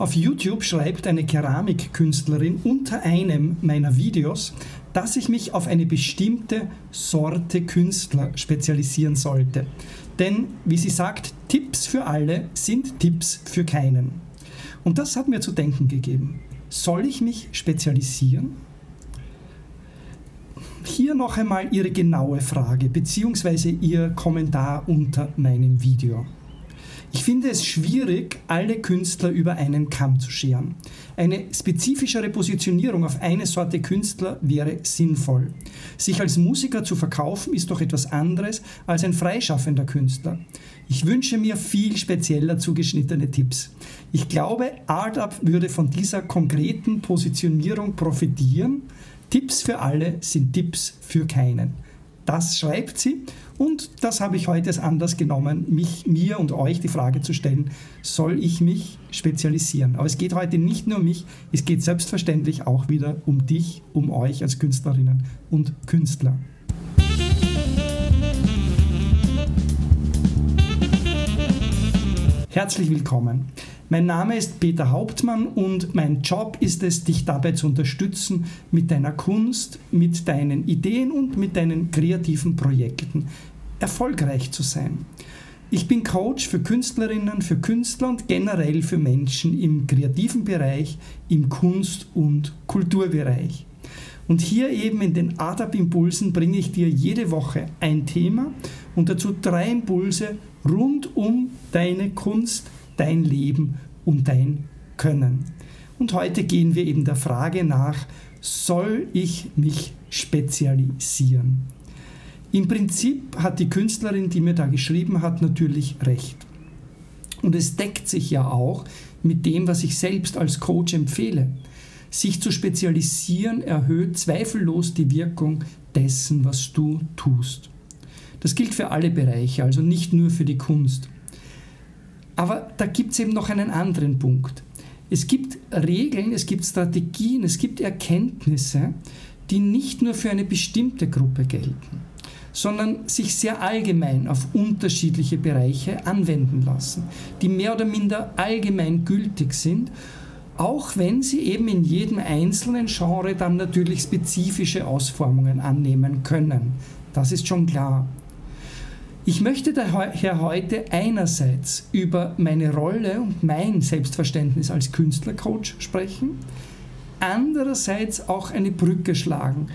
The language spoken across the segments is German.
Auf YouTube schreibt eine Keramikkünstlerin unter einem meiner Videos, dass ich mich auf eine bestimmte Sorte Künstler spezialisieren sollte. Denn, wie sie sagt, Tipps für alle sind Tipps für keinen. Und das hat mir zu denken gegeben. Soll ich mich spezialisieren? Hier noch einmal Ihre genaue Frage bzw. Ihr Kommentar unter meinem Video. Ich finde es schwierig, alle Künstler über einen Kamm zu scheren. Eine spezifischere Positionierung auf eine Sorte Künstler wäre sinnvoll. Sich als Musiker zu verkaufen ist doch etwas anderes als ein freischaffender Künstler. Ich wünsche mir viel spezieller zugeschnittene Tipps. Ich glaube, ArtUp würde von dieser konkreten Positionierung profitieren. Tipps für alle sind Tipps für keinen. Das schreibt sie und das habe ich heute anders genommen, mich, mir und euch die Frage zu stellen, soll ich mich spezialisieren? Aber es geht heute nicht nur um mich, es geht selbstverständlich auch wieder um dich, um euch als Künstlerinnen und Künstler. Herzlich willkommen. Mein Name ist Peter Hauptmann und mein Job ist es, dich dabei zu unterstützen, mit deiner Kunst, mit deinen Ideen und mit deinen kreativen Projekten erfolgreich zu sein. Ich bin Coach für Künstlerinnen, für Künstler und generell für Menschen im kreativen Bereich, im Kunst- und Kulturbereich. Und hier eben in den ADAP-Impulsen bringe ich dir jede Woche ein Thema und dazu drei Impulse rund um deine Kunst, dein Leben und dein Können. Und heute gehen wir eben der Frage nach, soll ich mich spezialisieren? Im Prinzip hat die Künstlerin, die mir da geschrieben hat, natürlich recht. Und es deckt sich ja auch mit dem, was ich selbst als Coach empfehle. Sich zu spezialisieren erhöht zweifellos die Wirkung dessen, was du tust. Das gilt für alle Bereiche, also nicht nur für die Kunst. Aber da gibt es eben noch einen anderen Punkt. Es gibt Regeln, es gibt Strategien, es gibt Erkenntnisse, die nicht nur für eine bestimmte Gruppe gelten, sondern sich sehr allgemein auf unterschiedliche Bereiche anwenden lassen, die mehr oder minder allgemein gültig sind, auch wenn sie eben in jedem einzelnen Genre dann natürlich spezifische Ausformungen annehmen können. Das ist schon klar. Ich möchte daher heute einerseits über meine Rolle und mein Selbstverständnis als Künstlercoach sprechen, andererseits auch eine Brücke schlagen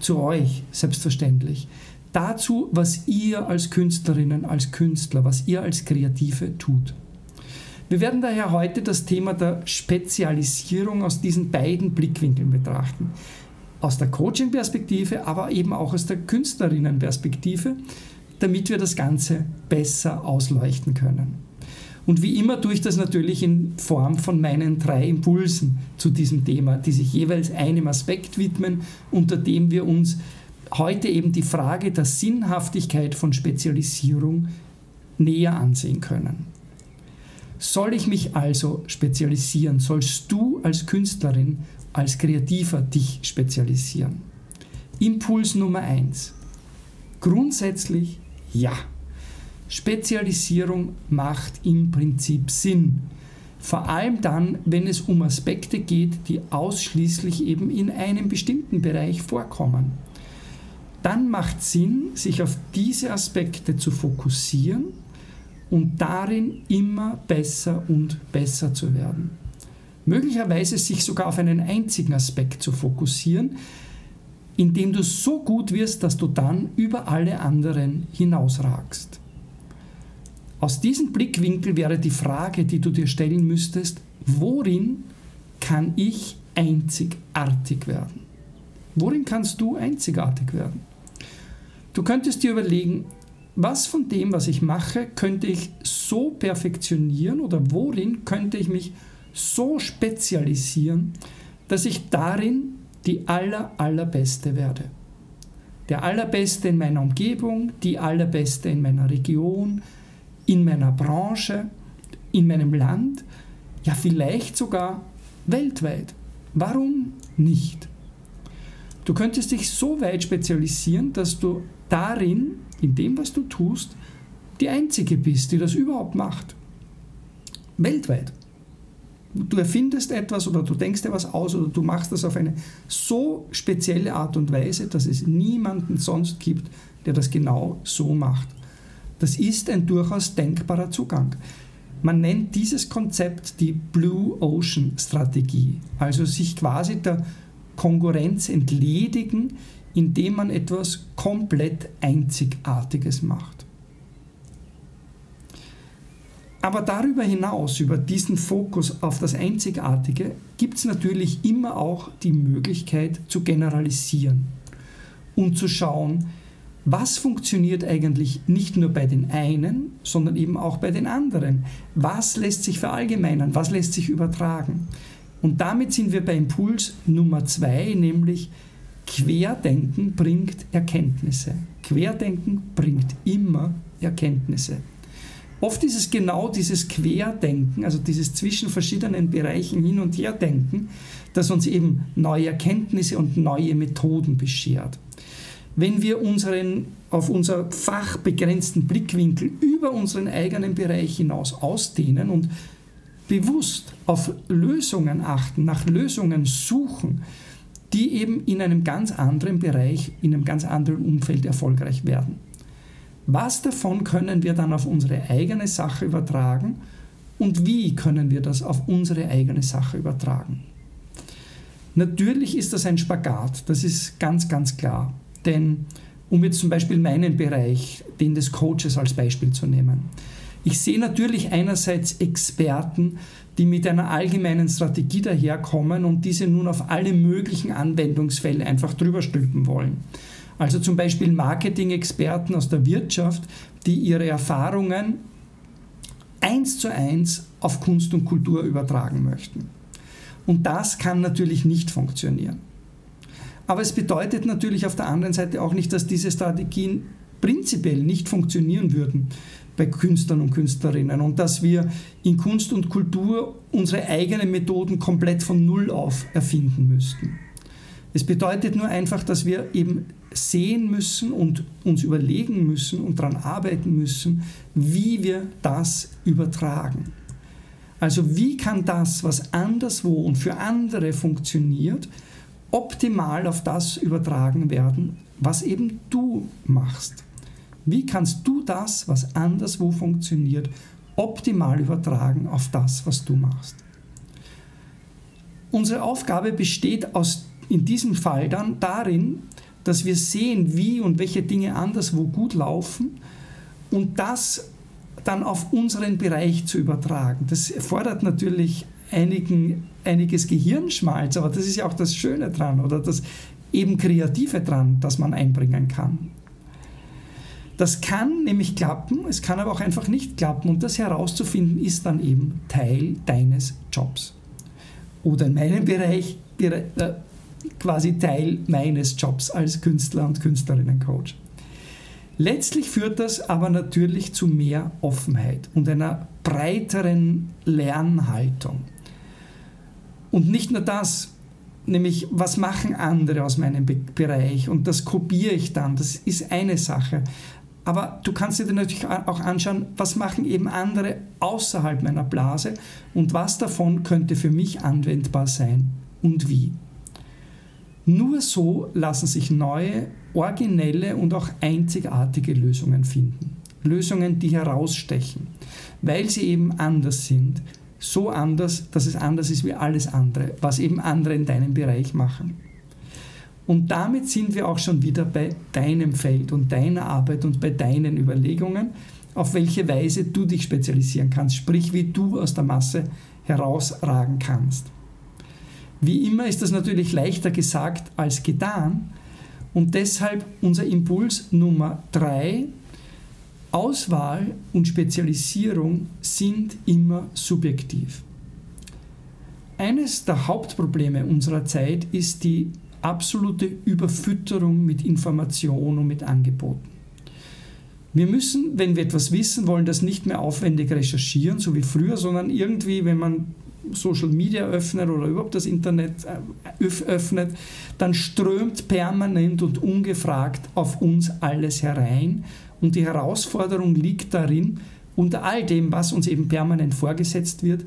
zu euch selbstverständlich. Dazu, was ihr als Künstlerinnen, als Künstler, was ihr als Kreative tut. Wir werden daher heute das Thema der Spezialisierung aus diesen beiden Blickwinkeln betrachten. Aus der Coaching-Perspektive, aber eben auch aus der Künstlerinnen-Perspektive damit wir das Ganze besser ausleuchten können. Und wie immer tue ich das natürlich in Form von meinen drei Impulsen zu diesem Thema, die sich jeweils einem Aspekt widmen, unter dem wir uns heute eben die Frage der Sinnhaftigkeit von Spezialisierung näher ansehen können. Soll ich mich also spezialisieren? Sollst du als Künstlerin, als Kreativer dich spezialisieren? Impuls Nummer eins: Grundsätzlich ja, Spezialisierung macht im Prinzip Sinn. Vor allem dann, wenn es um Aspekte geht, die ausschließlich eben in einem bestimmten Bereich vorkommen. Dann macht Sinn, sich auf diese Aspekte zu fokussieren und darin immer besser und besser zu werden. Möglicherweise sich sogar auf einen einzigen Aspekt zu fokussieren, indem du so gut wirst, dass du dann über alle anderen hinausragst. Aus diesem Blickwinkel wäre die Frage, die du dir stellen müsstest, worin kann ich einzigartig werden? Worin kannst du einzigartig werden? Du könntest dir überlegen, was von dem, was ich mache, könnte ich so perfektionieren oder worin könnte ich mich so spezialisieren, dass ich darin die aller, allerbeste werde. Der allerbeste in meiner Umgebung, die allerbeste in meiner Region, in meiner Branche, in meinem Land, ja vielleicht sogar weltweit. Warum nicht? Du könntest dich so weit spezialisieren, dass du darin, in dem, was du tust, die Einzige bist, die das überhaupt macht. Weltweit. Du erfindest etwas oder du denkst dir was aus oder du machst das auf eine so spezielle Art und Weise, dass es niemanden sonst gibt, der das genau so macht. Das ist ein durchaus denkbarer Zugang. Man nennt dieses Konzept die Blue Ocean Strategie, also sich quasi der Konkurrenz entledigen, indem man etwas komplett Einzigartiges macht. Aber darüber hinaus, über diesen Fokus auf das Einzigartige, gibt es natürlich immer auch die Möglichkeit zu generalisieren und zu schauen, was funktioniert eigentlich nicht nur bei den einen, sondern eben auch bei den anderen. Was lässt sich verallgemeinern, was lässt sich übertragen. Und damit sind wir bei Impuls Nummer zwei, nämlich Querdenken bringt Erkenntnisse. Querdenken bringt immer Erkenntnisse. Oft ist es genau dieses Querdenken, also dieses zwischen verschiedenen Bereichen hin und her denken, das uns eben neue Erkenntnisse und neue Methoden beschert. Wenn wir unseren auf unser fachbegrenzten Blickwinkel über unseren eigenen Bereich hinaus ausdehnen und bewusst auf Lösungen achten, nach Lösungen suchen, die eben in einem ganz anderen Bereich, in einem ganz anderen Umfeld erfolgreich werden. Was davon können wir dann auf unsere eigene Sache übertragen und wie können wir das auf unsere eigene Sache übertragen? Natürlich ist das ein Spagat, das ist ganz, ganz klar. Denn um jetzt zum Beispiel meinen Bereich, den des Coaches als Beispiel zu nehmen. Ich sehe natürlich einerseits Experten, die mit einer allgemeinen Strategie daherkommen und diese nun auf alle möglichen Anwendungsfälle einfach drüber stülpen wollen. Also zum Beispiel Marketing-Experten aus der Wirtschaft, die ihre Erfahrungen eins zu eins auf Kunst und Kultur übertragen möchten. Und das kann natürlich nicht funktionieren. Aber es bedeutet natürlich auf der anderen Seite auch nicht, dass diese Strategien prinzipiell nicht funktionieren würden bei Künstlern und Künstlerinnen und dass wir in Kunst und Kultur unsere eigenen Methoden komplett von Null auf erfinden müssten. Es bedeutet nur einfach, dass wir eben sehen müssen und uns überlegen müssen und daran arbeiten müssen, wie wir das übertragen. Also wie kann das, was anderswo und für andere funktioniert, optimal auf das übertragen werden, was eben du machst. Wie kannst du das, was anderswo funktioniert, optimal übertragen auf das, was du machst? Unsere Aufgabe besteht aus, in diesem Fall dann darin, dass wir sehen, wie und welche Dinge anderswo gut laufen und das dann auf unseren Bereich zu übertragen. Das erfordert natürlich einigen, einiges Gehirnschmalz, aber das ist ja auch das Schöne dran oder das eben Kreative dran, das man einbringen kann. Das kann nämlich klappen, es kann aber auch einfach nicht klappen und das herauszufinden ist dann eben Teil deines Jobs. Oder in meinem Bereich äh, quasi Teil meines Jobs als Künstler und Künstlerinnencoach. Letztlich führt das aber natürlich zu mehr Offenheit und einer breiteren Lernhaltung. Und nicht nur das, nämlich was machen andere aus meinem Be Bereich und das kopiere ich dann, das ist eine Sache. Aber du kannst dir natürlich auch anschauen, was machen eben andere außerhalb meiner Blase und was davon könnte für mich anwendbar sein und wie. Nur so lassen sich neue, originelle und auch einzigartige Lösungen finden. Lösungen, die herausstechen, weil sie eben anders sind, so anders, dass es anders ist wie alles andere, was eben andere in deinem Bereich machen. Und damit sind wir auch schon wieder bei deinem Feld und deiner Arbeit und bei deinen Überlegungen, auf welche Weise du dich spezialisieren kannst, sprich wie du aus der Masse herausragen kannst. Wie immer ist das natürlich leichter gesagt als getan und deshalb unser Impuls Nummer drei Auswahl und Spezialisierung sind immer subjektiv. Eines der Hauptprobleme unserer Zeit ist die absolute Überfütterung mit Information und mit Angeboten. Wir müssen, wenn wir etwas wissen wollen, das nicht mehr aufwendig recherchieren, so wie früher, sondern irgendwie, wenn man Social Media öffnet oder überhaupt das Internet äh, öffnet, dann strömt permanent und ungefragt auf uns alles herein und die Herausforderung liegt darin, unter all dem, was uns eben permanent vorgesetzt wird,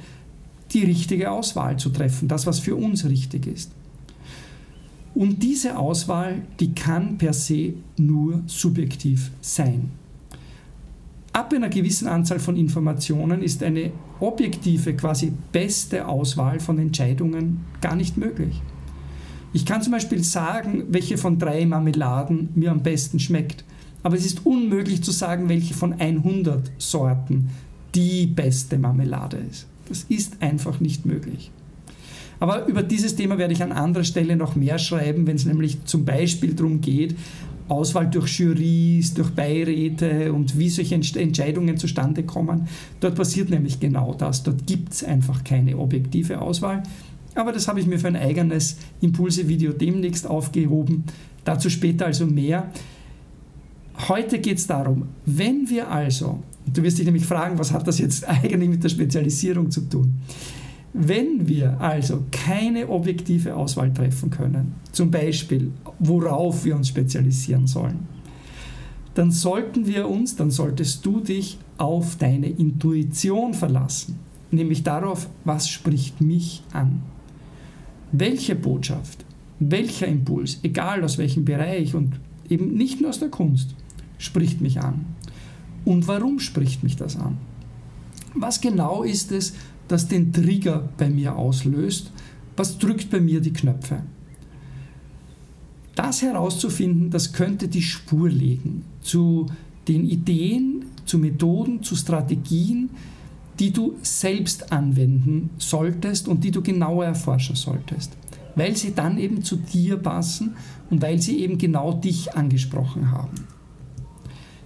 die richtige Auswahl zu treffen, das, was für uns richtig ist. Und diese Auswahl, die kann per se nur subjektiv sein. Ab einer gewissen Anzahl von Informationen ist eine objektive, quasi beste Auswahl von Entscheidungen gar nicht möglich. Ich kann zum Beispiel sagen, welche von drei Marmeladen mir am besten schmeckt, aber es ist unmöglich zu sagen, welche von 100 Sorten die beste Marmelade ist. Das ist einfach nicht möglich. Aber über dieses Thema werde ich an anderer Stelle noch mehr schreiben, wenn es nämlich zum Beispiel darum geht, Auswahl durch Jurys, durch Beiräte und wie solche Entscheidungen zustande kommen. Dort passiert nämlich genau das. Dort gibt es einfach keine objektive Auswahl. Aber das habe ich mir für ein eigenes Impulse-Video demnächst aufgehoben. Dazu später also mehr. Heute geht es darum, wenn wir also, du wirst dich nämlich fragen, was hat das jetzt eigentlich mit der Spezialisierung zu tun? Wenn wir also keine objektive Auswahl treffen können, zum Beispiel worauf wir uns spezialisieren sollen, dann sollten wir uns, dann solltest du dich auf deine Intuition verlassen, nämlich darauf, was spricht mich an. Welche Botschaft, welcher Impuls, egal aus welchem Bereich und eben nicht nur aus der Kunst, spricht mich an. Und warum spricht mich das an? Was genau ist es, das den Trigger bei mir auslöst? Was drückt bei mir die Knöpfe? Das herauszufinden, das könnte die Spur legen zu den Ideen, zu Methoden, zu Strategien, die du selbst anwenden solltest und die du genauer erforschen solltest, weil sie dann eben zu dir passen und weil sie eben genau dich angesprochen haben.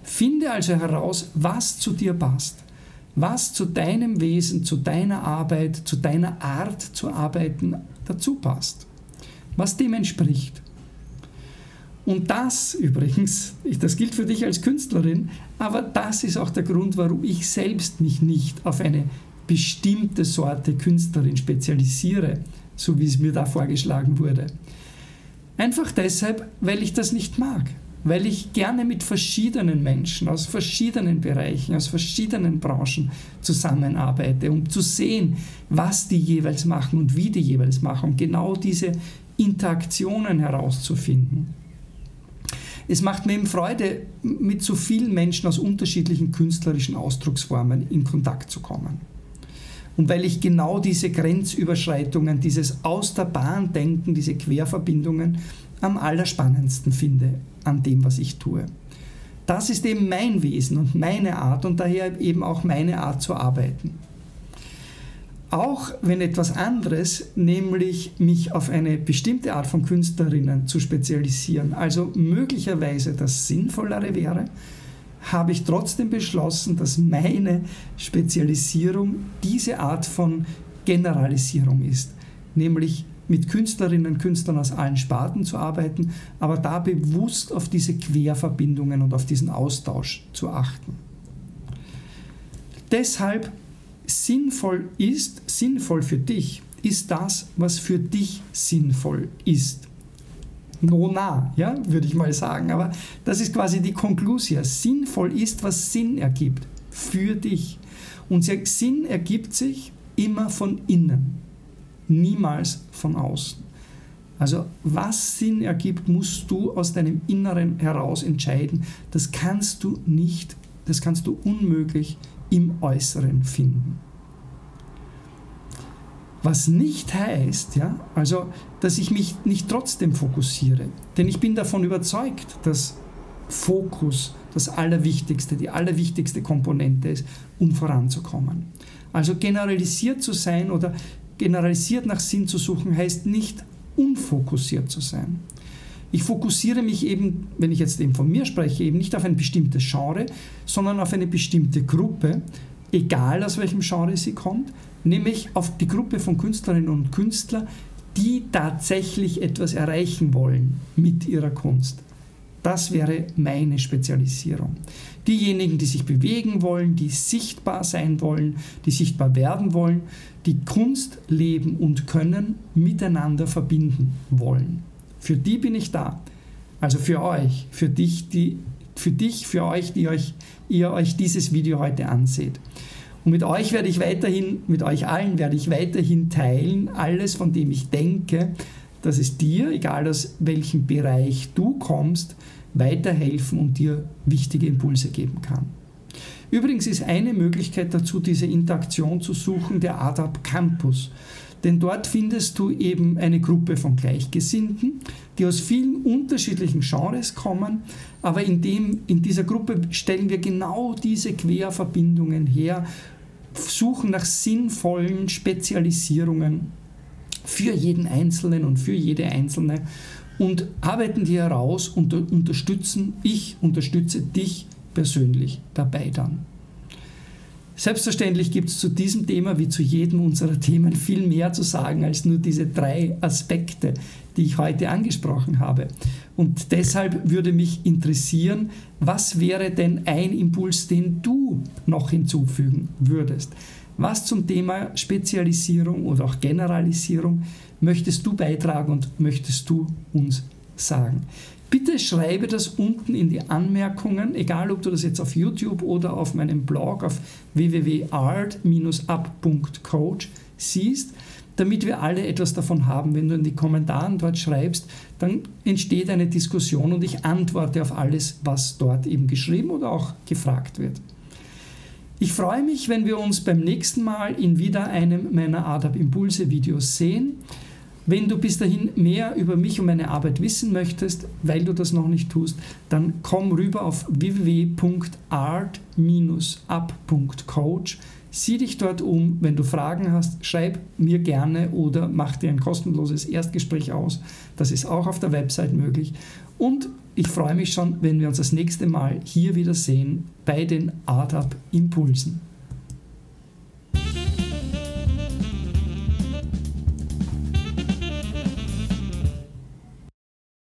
Finde also heraus, was zu dir passt was zu deinem Wesen, zu deiner Arbeit, zu deiner Art zu arbeiten dazu passt, was dem entspricht. Und das übrigens, das gilt für dich als Künstlerin, aber das ist auch der Grund, warum ich selbst mich nicht auf eine bestimmte Sorte Künstlerin spezialisiere, so wie es mir da vorgeschlagen wurde. Einfach deshalb, weil ich das nicht mag weil ich gerne mit verschiedenen Menschen aus verschiedenen Bereichen, aus verschiedenen Branchen zusammenarbeite, um zu sehen, was die jeweils machen und wie die jeweils machen, um genau diese Interaktionen herauszufinden. Es macht mir eben Freude, mit so vielen Menschen aus unterschiedlichen künstlerischen Ausdrucksformen in Kontakt zu kommen. Und weil ich genau diese Grenzüberschreitungen, dieses Aus der Bahn denken, diese Querverbindungen am allerspannendsten finde an dem, was ich tue. Das ist eben mein Wesen und meine Art und daher eben auch meine Art zu arbeiten. Auch wenn etwas anderes, nämlich mich auf eine bestimmte Art von Künstlerinnen zu spezialisieren, also möglicherweise das Sinnvollere wäre, habe ich trotzdem beschlossen, dass meine Spezialisierung diese Art von Generalisierung ist, nämlich mit Künstlerinnen und Künstlern aus allen Sparten zu arbeiten, aber da bewusst auf diese Querverbindungen und auf diesen Austausch zu achten. Deshalb sinnvoll ist, sinnvoll für dich, ist das, was für dich sinnvoll ist. No na, ja, würde ich mal sagen. Aber das ist quasi die Konklusion. Sinnvoll ist, was Sinn ergibt für dich. Und Sinn ergibt sich immer von innen niemals von außen. Also was Sinn ergibt, musst du aus deinem Inneren heraus entscheiden. Das kannst du nicht, das kannst du unmöglich im Äußeren finden. Was nicht heißt, ja, also, dass ich mich nicht trotzdem fokussiere. Denn ich bin davon überzeugt, dass Fokus das Allerwichtigste, die allerwichtigste Komponente ist, um voranzukommen. Also generalisiert zu sein oder generalisiert nach Sinn zu suchen, heißt nicht unfokussiert zu sein. Ich fokussiere mich eben, wenn ich jetzt eben von mir spreche, eben nicht auf ein bestimmtes Genre, sondern auf eine bestimmte Gruppe, egal aus welchem Genre sie kommt, nämlich auf die Gruppe von Künstlerinnen und Künstlern, die tatsächlich etwas erreichen wollen mit ihrer Kunst. Das wäre meine Spezialisierung. Diejenigen, die sich bewegen wollen, die sichtbar sein wollen, die sichtbar werden wollen, die Kunst leben und können, miteinander verbinden wollen. Für die bin ich da. Also für euch, für dich, die, für dich, für euch, die euch, ihr euch dieses Video heute anseht. Und mit euch werde ich weiterhin, mit euch allen werde ich weiterhin teilen, alles, von dem ich denke, dass es dir, egal aus welchem Bereich du kommst, weiterhelfen und dir wichtige Impulse geben kann. Übrigens ist eine Möglichkeit dazu, diese Interaktion zu suchen, der ADAP Campus. Denn dort findest du eben eine Gruppe von Gleichgesinnten, die aus vielen unterschiedlichen Genres kommen, aber in, dem, in dieser Gruppe stellen wir genau diese Querverbindungen her, suchen nach sinnvollen Spezialisierungen für jeden Einzelnen und für jede Einzelne und arbeiten die heraus und unterstützen, ich unterstütze dich persönlich dabei dann. Selbstverständlich gibt es zu diesem Thema wie zu jedem unserer Themen viel mehr zu sagen als nur diese drei Aspekte, die ich heute angesprochen habe. Und deshalb würde mich interessieren, was wäre denn ein Impuls, den du noch hinzufügen würdest? Was zum Thema Spezialisierung oder auch Generalisierung möchtest du beitragen und möchtest du uns sagen? Bitte schreibe das unten in die Anmerkungen, egal ob du das jetzt auf YouTube oder auf meinem Blog auf www.art-up.coach siehst, damit wir alle etwas davon haben. Wenn du in die Kommentaren dort schreibst, dann entsteht eine Diskussion und ich antworte auf alles, was dort eben geschrieben oder auch gefragt wird. Ich freue mich, wenn wir uns beim nächsten Mal in wieder einem meiner ADAP Impulse Videos sehen. Wenn du bis dahin mehr über mich und meine Arbeit wissen möchtest, weil du das noch nicht tust, dann komm rüber auf www.art-up.coach. Sieh dich dort um. Wenn du Fragen hast, schreib mir gerne oder mach dir ein kostenloses Erstgespräch aus. Das ist auch auf der Website möglich. Und ich freue mich schon, wenn wir uns das nächste Mal hier wieder sehen bei den ADAP Impulsen.